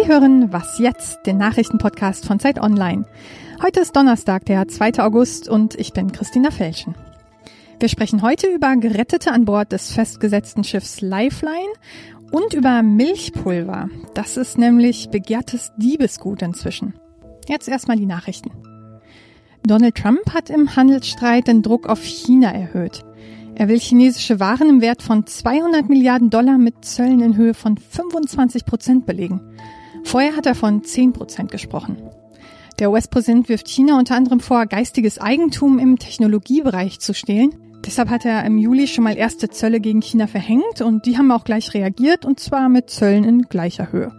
Sie hören Was jetzt, den Nachrichtenpodcast von Zeit Online. Heute ist Donnerstag, der 2. August und ich bin Christina Felschen. Wir sprechen heute über Gerettete an Bord des festgesetzten Schiffs Lifeline und über Milchpulver. Das ist nämlich begehrtes Diebesgut inzwischen. Jetzt erstmal die Nachrichten. Donald Trump hat im Handelsstreit den Druck auf China erhöht. Er will chinesische Waren im Wert von 200 Milliarden Dollar mit Zöllen in Höhe von 25 Prozent belegen. Vorher hat er von 10 Prozent gesprochen. Der US-Präsident wirft China unter anderem vor, geistiges Eigentum im Technologiebereich zu stehlen. Deshalb hat er im Juli schon mal erste Zölle gegen China verhängt und die haben auch gleich reagiert und zwar mit Zöllen in gleicher Höhe.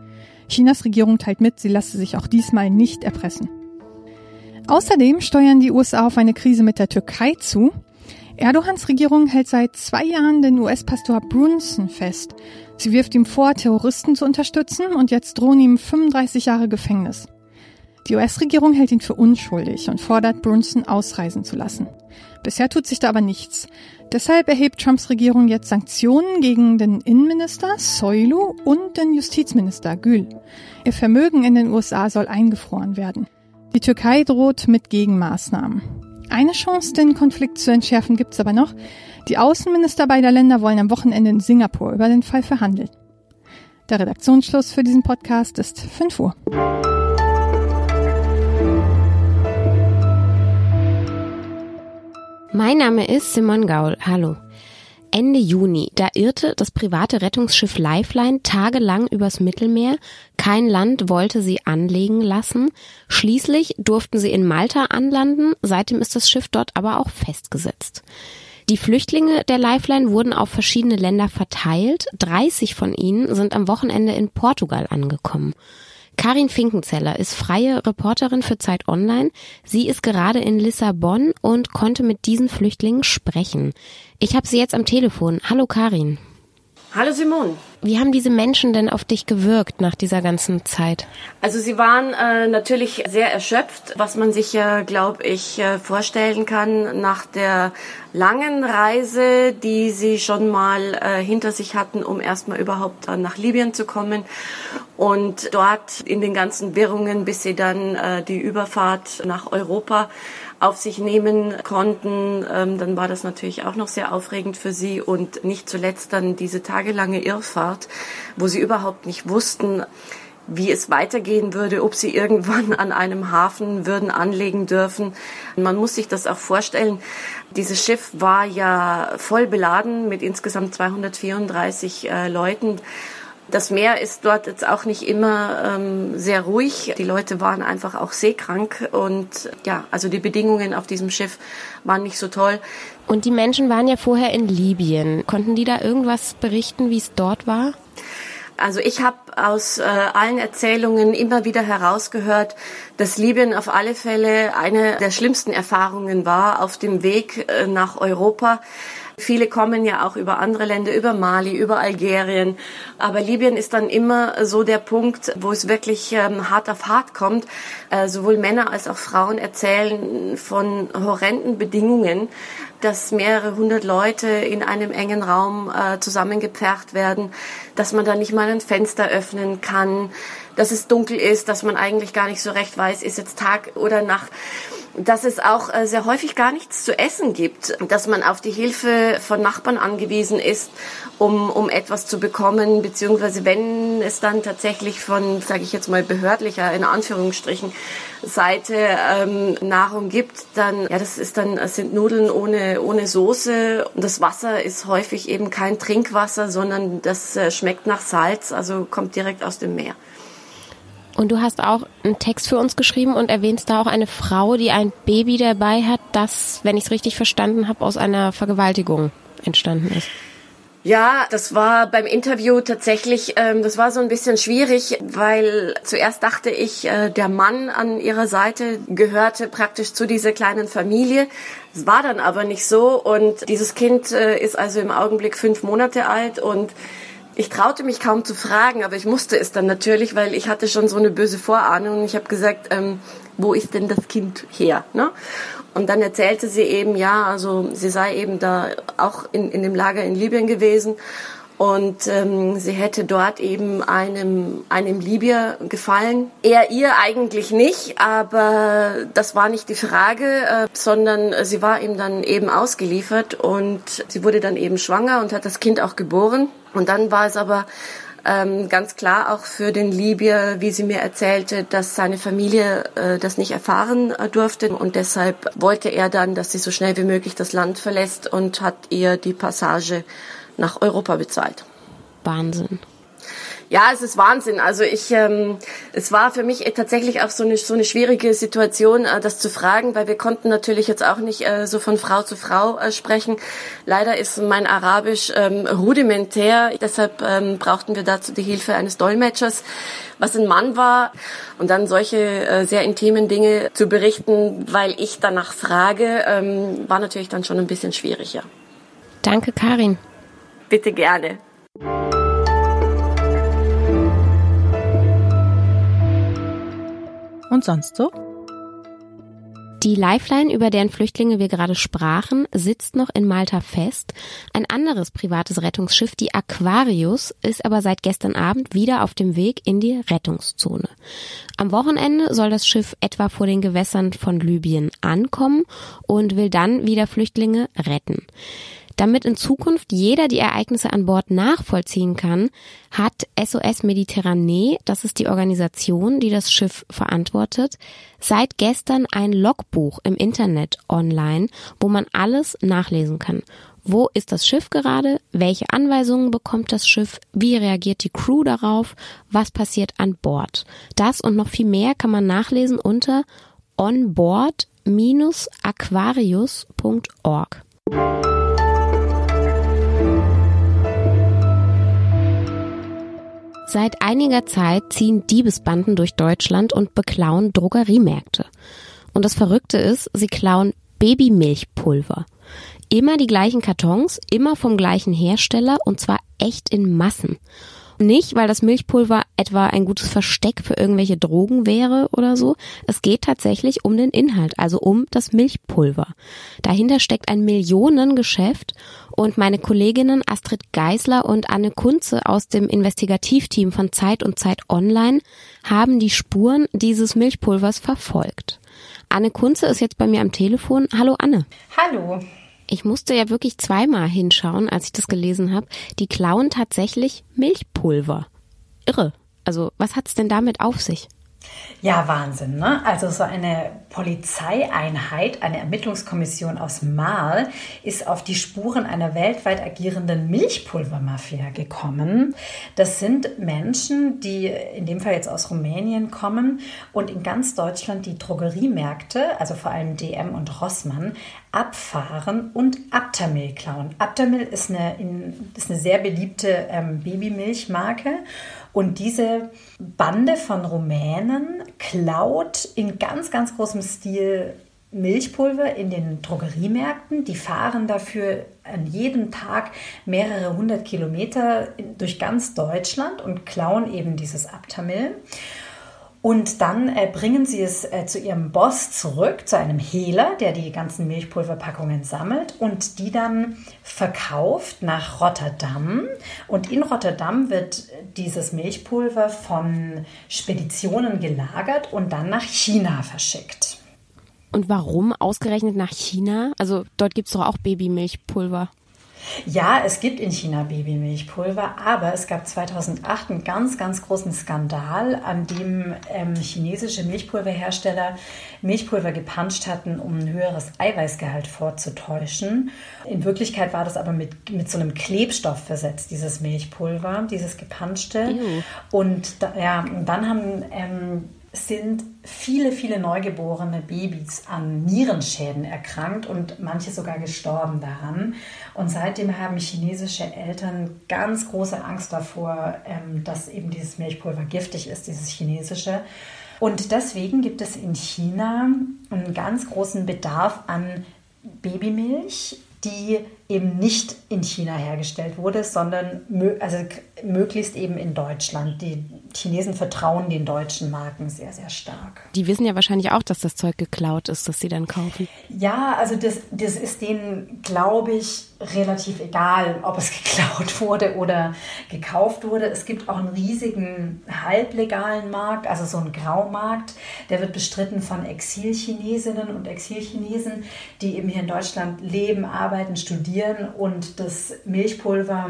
Chinas Regierung teilt mit, sie lasse sich auch diesmal nicht erpressen. Außerdem steuern die USA auf eine Krise mit der Türkei zu. Erdogans Regierung hält seit zwei Jahren den US-Pastor Brunson fest. Sie wirft ihm vor, Terroristen zu unterstützen und jetzt drohen ihm 35 Jahre Gefängnis. Die US-Regierung hält ihn für unschuldig und fordert Brunson ausreisen zu lassen. Bisher tut sich da aber nichts. Deshalb erhebt Trumps Regierung jetzt Sanktionen gegen den Innenminister Soilu und den Justizminister Gül. Ihr Vermögen in den USA soll eingefroren werden. Die Türkei droht mit Gegenmaßnahmen. Eine Chance, den Konflikt zu entschärfen, gibt's aber noch. Die Außenminister beider Länder wollen am Wochenende in Singapur über den Fall verhandeln. Der Redaktionsschluss für diesen Podcast ist 5 Uhr. Mein Name ist Simon Gaul. Hallo. Ende Juni, da irrte das private Rettungsschiff Lifeline tagelang übers Mittelmeer. Kein Land wollte sie anlegen lassen. Schließlich durften sie in Malta anlanden. Seitdem ist das Schiff dort aber auch festgesetzt. Die Flüchtlinge der Lifeline wurden auf verschiedene Länder verteilt. 30 von ihnen sind am Wochenende in Portugal angekommen. Karin Finkenzeller ist freie Reporterin für Zeit Online. Sie ist gerade in Lissabon und konnte mit diesen Flüchtlingen sprechen. Ich habe sie jetzt am Telefon. Hallo Karin. Hallo Simon. Wie haben diese Menschen denn auf dich gewirkt nach dieser ganzen Zeit? Also sie waren äh, natürlich sehr erschöpft, was man sich ja, glaube ich, äh, vorstellen kann nach der langen Reise, die sie schon mal äh, hinter sich hatten, um erstmal überhaupt äh, nach Libyen zu kommen und dort in den ganzen Wirrungen, bis sie dann äh, die Überfahrt nach Europa auf sich nehmen konnten, ähm, dann war das natürlich auch noch sehr aufregend für sie und nicht zuletzt dann diese tagelange Irrfahrt, wo sie überhaupt nicht wussten, wie es weitergehen würde, ob sie irgendwann an einem Hafen würden anlegen dürfen. Man muss sich das auch vorstellen. Dieses Schiff war ja voll beladen mit insgesamt 234 äh, Leuten. Das Meer ist dort jetzt auch nicht immer ähm, sehr ruhig. Die Leute waren einfach auch seekrank und ja, also die Bedingungen auf diesem Schiff waren nicht so toll. Und die Menschen waren ja vorher in Libyen. Konnten die da irgendwas berichten, wie es dort war? Also ich habe aus äh, allen Erzählungen immer wieder herausgehört, dass Libyen auf alle Fälle eine der schlimmsten Erfahrungen war auf dem Weg äh, nach Europa. Viele kommen ja auch über andere Länder, über Mali, über Algerien. Aber Libyen ist dann immer so der Punkt, wo es wirklich ähm, hart auf hart kommt. Äh, sowohl Männer als auch Frauen erzählen von horrenden Bedingungen, dass mehrere hundert Leute in einem engen Raum äh, zusammengepfercht werden, dass man da nicht mal ein Fenster öffnen kann, dass es dunkel ist, dass man eigentlich gar nicht so recht weiß, ist jetzt Tag oder Nacht dass es auch äh, sehr häufig gar nichts zu essen gibt, dass man auf die Hilfe von Nachbarn angewiesen ist, um, um etwas zu bekommen, beziehungsweise wenn es dann tatsächlich von, sage ich jetzt mal, behördlicher, in Anführungsstrichen, Seite ähm, Nahrung gibt, dann, ja, das ist dann, das sind Nudeln ohne, ohne Soße und das Wasser ist häufig eben kein Trinkwasser, sondern das äh, schmeckt nach Salz, also kommt direkt aus dem Meer. Und du hast auch einen Text für uns geschrieben und erwähnst da auch eine Frau, die ein Baby dabei hat, das, wenn ich es richtig verstanden habe, aus einer Vergewaltigung entstanden ist. Ja, das war beim Interview tatsächlich, ähm, das war so ein bisschen schwierig, weil zuerst dachte ich, äh, der Mann an ihrer Seite gehörte praktisch zu dieser kleinen Familie. Es war dann aber nicht so und dieses Kind äh, ist also im Augenblick fünf Monate alt und ich traute mich kaum zu fragen, aber ich musste es dann natürlich, weil ich hatte schon so eine böse Vorahnung ich habe gesagt, ähm, wo ist denn das Kind her? Ne? Und dann erzählte sie eben, ja, also sie sei eben da auch in, in dem Lager in Libyen gewesen und ähm, sie hätte dort eben einem, einem Libyer gefallen. Er ihr eigentlich nicht, aber das war nicht die Frage, äh, sondern sie war ihm dann eben ausgeliefert und sie wurde dann eben schwanger und hat das Kind auch geboren. Und dann war es aber ähm, ganz klar auch für den Libyer, wie sie mir erzählte, dass seine Familie äh, das nicht erfahren äh, durfte und deshalb wollte er dann, dass sie so schnell wie möglich das Land verlässt und hat ihr die Passage nach Europa bezahlt. Wahnsinn. Ja, es ist Wahnsinn. Also ich, ähm, es war für mich tatsächlich auch so eine so eine schwierige Situation, äh, das zu fragen, weil wir konnten natürlich jetzt auch nicht äh, so von Frau zu Frau äh, sprechen. Leider ist mein Arabisch ähm, rudimentär, deshalb ähm, brauchten wir dazu die Hilfe eines Dolmetschers, was ein Mann war und dann solche äh, sehr intimen Dinge zu berichten, weil ich danach frage, ähm, war natürlich dann schon ein bisschen schwieriger. Danke, Karin. Bitte gerne. Und sonst so? Die Lifeline, über deren Flüchtlinge wir gerade sprachen, sitzt noch in Malta fest. Ein anderes privates Rettungsschiff, die Aquarius, ist aber seit gestern Abend wieder auf dem Weg in die Rettungszone. Am Wochenende soll das Schiff etwa vor den Gewässern von Libyen ankommen und will dann wieder Flüchtlinge retten. Damit in Zukunft jeder die Ereignisse an Bord nachvollziehen kann, hat SOS Mediterranee, das ist die Organisation, die das Schiff verantwortet, seit gestern ein Logbuch im Internet online, wo man alles nachlesen kann. Wo ist das Schiff gerade? Welche Anweisungen bekommt das Schiff? Wie reagiert die Crew darauf? Was passiert an Bord? Das und noch viel mehr kann man nachlesen unter onboard-aquarius.org. Seit einiger Zeit ziehen Diebesbanden durch Deutschland und beklauen Drogeriemärkte. Und das Verrückte ist, sie klauen Babymilchpulver. Immer die gleichen Kartons, immer vom gleichen Hersteller und zwar echt in Massen. Nicht, weil das Milchpulver etwa ein gutes Versteck für irgendwelche Drogen wäre oder so. Es geht tatsächlich um den Inhalt, also um das Milchpulver. Dahinter steckt ein Millionengeschäft und meine Kolleginnen Astrid Geisler und Anne Kunze aus dem Investigativteam von Zeit und Zeit Online haben die Spuren dieses Milchpulvers verfolgt. Anne Kunze ist jetzt bei mir am Telefon. Hallo Anne. Hallo. Ich musste ja wirklich zweimal hinschauen, als ich das gelesen habe. Die klauen tatsächlich Milchpulver. Irre. Also, was hat's denn damit auf sich? Ja, Wahnsinn, ne? Also so eine Polizeieinheit, eine Ermittlungskommission aus Mahl ist auf die Spuren einer weltweit agierenden Milchpulvermafia gekommen. Das sind Menschen, die in dem Fall jetzt aus Rumänien kommen und in ganz Deutschland die Drogeriemärkte, also vor allem DM und Rossmann, abfahren und Aptamil klauen. Aptamil ist eine, ist eine sehr beliebte ähm, Babymilchmarke und diese Bande von Rumänen klaut in ganz, ganz großem Stil Milchpulver in den Drogeriemärkten. Die fahren dafür an jedem Tag mehrere hundert Kilometer durch ganz Deutschland und klauen eben dieses Aptamil. Und dann äh, bringen sie es äh, zu ihrem Boss zurück, zu einem Hehler, der die ganzen Milchpulverpackungen sammelt und die dann verkauft nach Rotterdam. Und in Rotterdam wird dieses Milchpulver von Speditionen gelagert und dann nach China verschickt. Und warum ausgerechnet nach China? Also dort gibt es doch auch Babymilchpulver. Ja, es gibt in China Babymilchpulver, aber es gab 2008 einen ganz, ganz großen Skandal, an dem ähm, chinesische Milchpulverhersteller Milchpulver gepanscht hatten, um ein höheres Eiweißgehalt vorzutäuschen. In Wirklichkeit war das aber mit, mit so einem Klebstoff versetzt, dieses Milchpulver, dieses gepanschte. Ew. Und da, ja, und dann haben ähm, sind viele, viele neugeborene Babys an Nierenschäden erkrankt und manche sogar gestorben daran. Und seitdem haben chinesische Eltern ganz große Angst davor, ähm, dass eben dieses Milchpulver giftig ist, dieses chinesische. Und deswegen gibt es in China einen ganz großen Bedarf an Babymilch, die eben nicht in China hergestellt wurde, sondern also möglichst eben in Deutschland. Die Chinesen vertrauen den deutschen Marken sehr, sehr stark. Die wissen ja wahrscheinlich auch, dass das Zeug geklaut ist, das sie dann kaufen. Ja, also das, das ist denen, glaube ich, relativ egal, ob es geklaut wurde oder gekauft wurde. Es gibt auch einen riesigen halblegalen Markt, also so einen Graumarkt. Der wird bestritten von Exilchinesinnen und Exilchinesen, die eben hier in Deutschland leben, arbeiten, studieren und das Milchpulver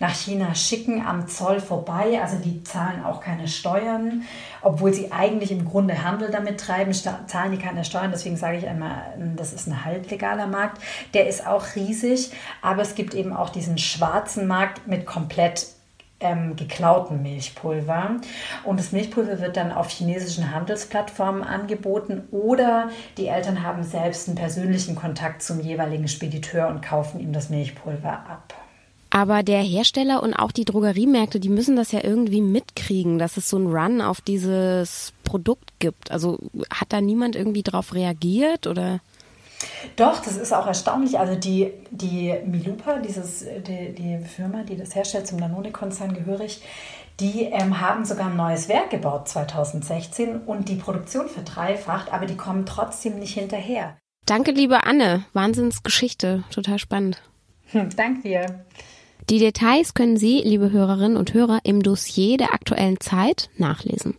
nach China schicken am Zoll vorbei. Also die zahlen auch keine Steuern, obwohl sie eigentlich im Grunde Handel damit treiben, zahlen die keine Steuern. Deswegen sage ich einmal, das ist ein halblegaler Markt. Der ist auch riesig. Aber es gibt eben auch diesen schwarzen Markt mit komplett ähm, geklauten Milchpulver. Und das Milchpulver wird dann auf chinesischen Handelsplattformen angeboten oder die Eltern haben selbst einen persönlichen Kontakt zum jeweiligen Spediteur und kaufen ihm das Milchpulver ab. Aber der Hersteller und auch die Drogeriemärkte, die müssen das ja irgendwie mitkriegen, dass es so einen Run auf dieses Produkt gibt. Also hat da niemand irgendwie drauf reagiert oder? Doch, das ist auch erstaunlich. Also die, die Milupa, dieses, die, die Firma, die das herstellt, zum Danone-Konzern gehörig, die ähm, haben sogar ein neues Werk gebaut 2016 und die Produktion verdreifacht, aber die kommen trotzdem nicht hinterher. Danke, liebe Anne. Wahnsinnsgeschichte. Total spannend. Hm, danke dir. Die Details können Sie, liebe Hörerinnen und Hörer, im Dossier der aktuellen Zeit nachlesen.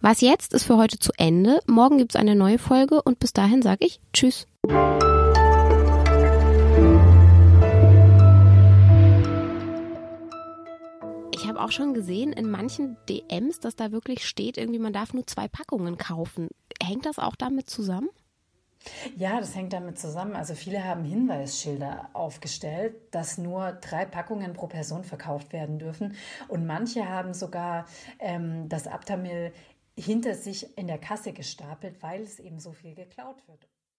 Was jetzt ist für heute zu Ende. Morgen gibt es eine neue Folge und bis dahin sage ich Tschüss. Ich habe auch schon gesehen in manchen DMs, dass da wirklich steht, irgendwie man darf nur zwei Packungen kaufen. Hängt das auch damit zusammen? Ja, das hängt damit zusammen. Also viele haben Hinweisschilder aufgestellt, dass nur drei Packungen pro Person verkauft werden dürfen. Und manche haben sogar ähm, das Aptamil hinter sich in der Kasse gestapelt, weil es eben so viel geklaut wird.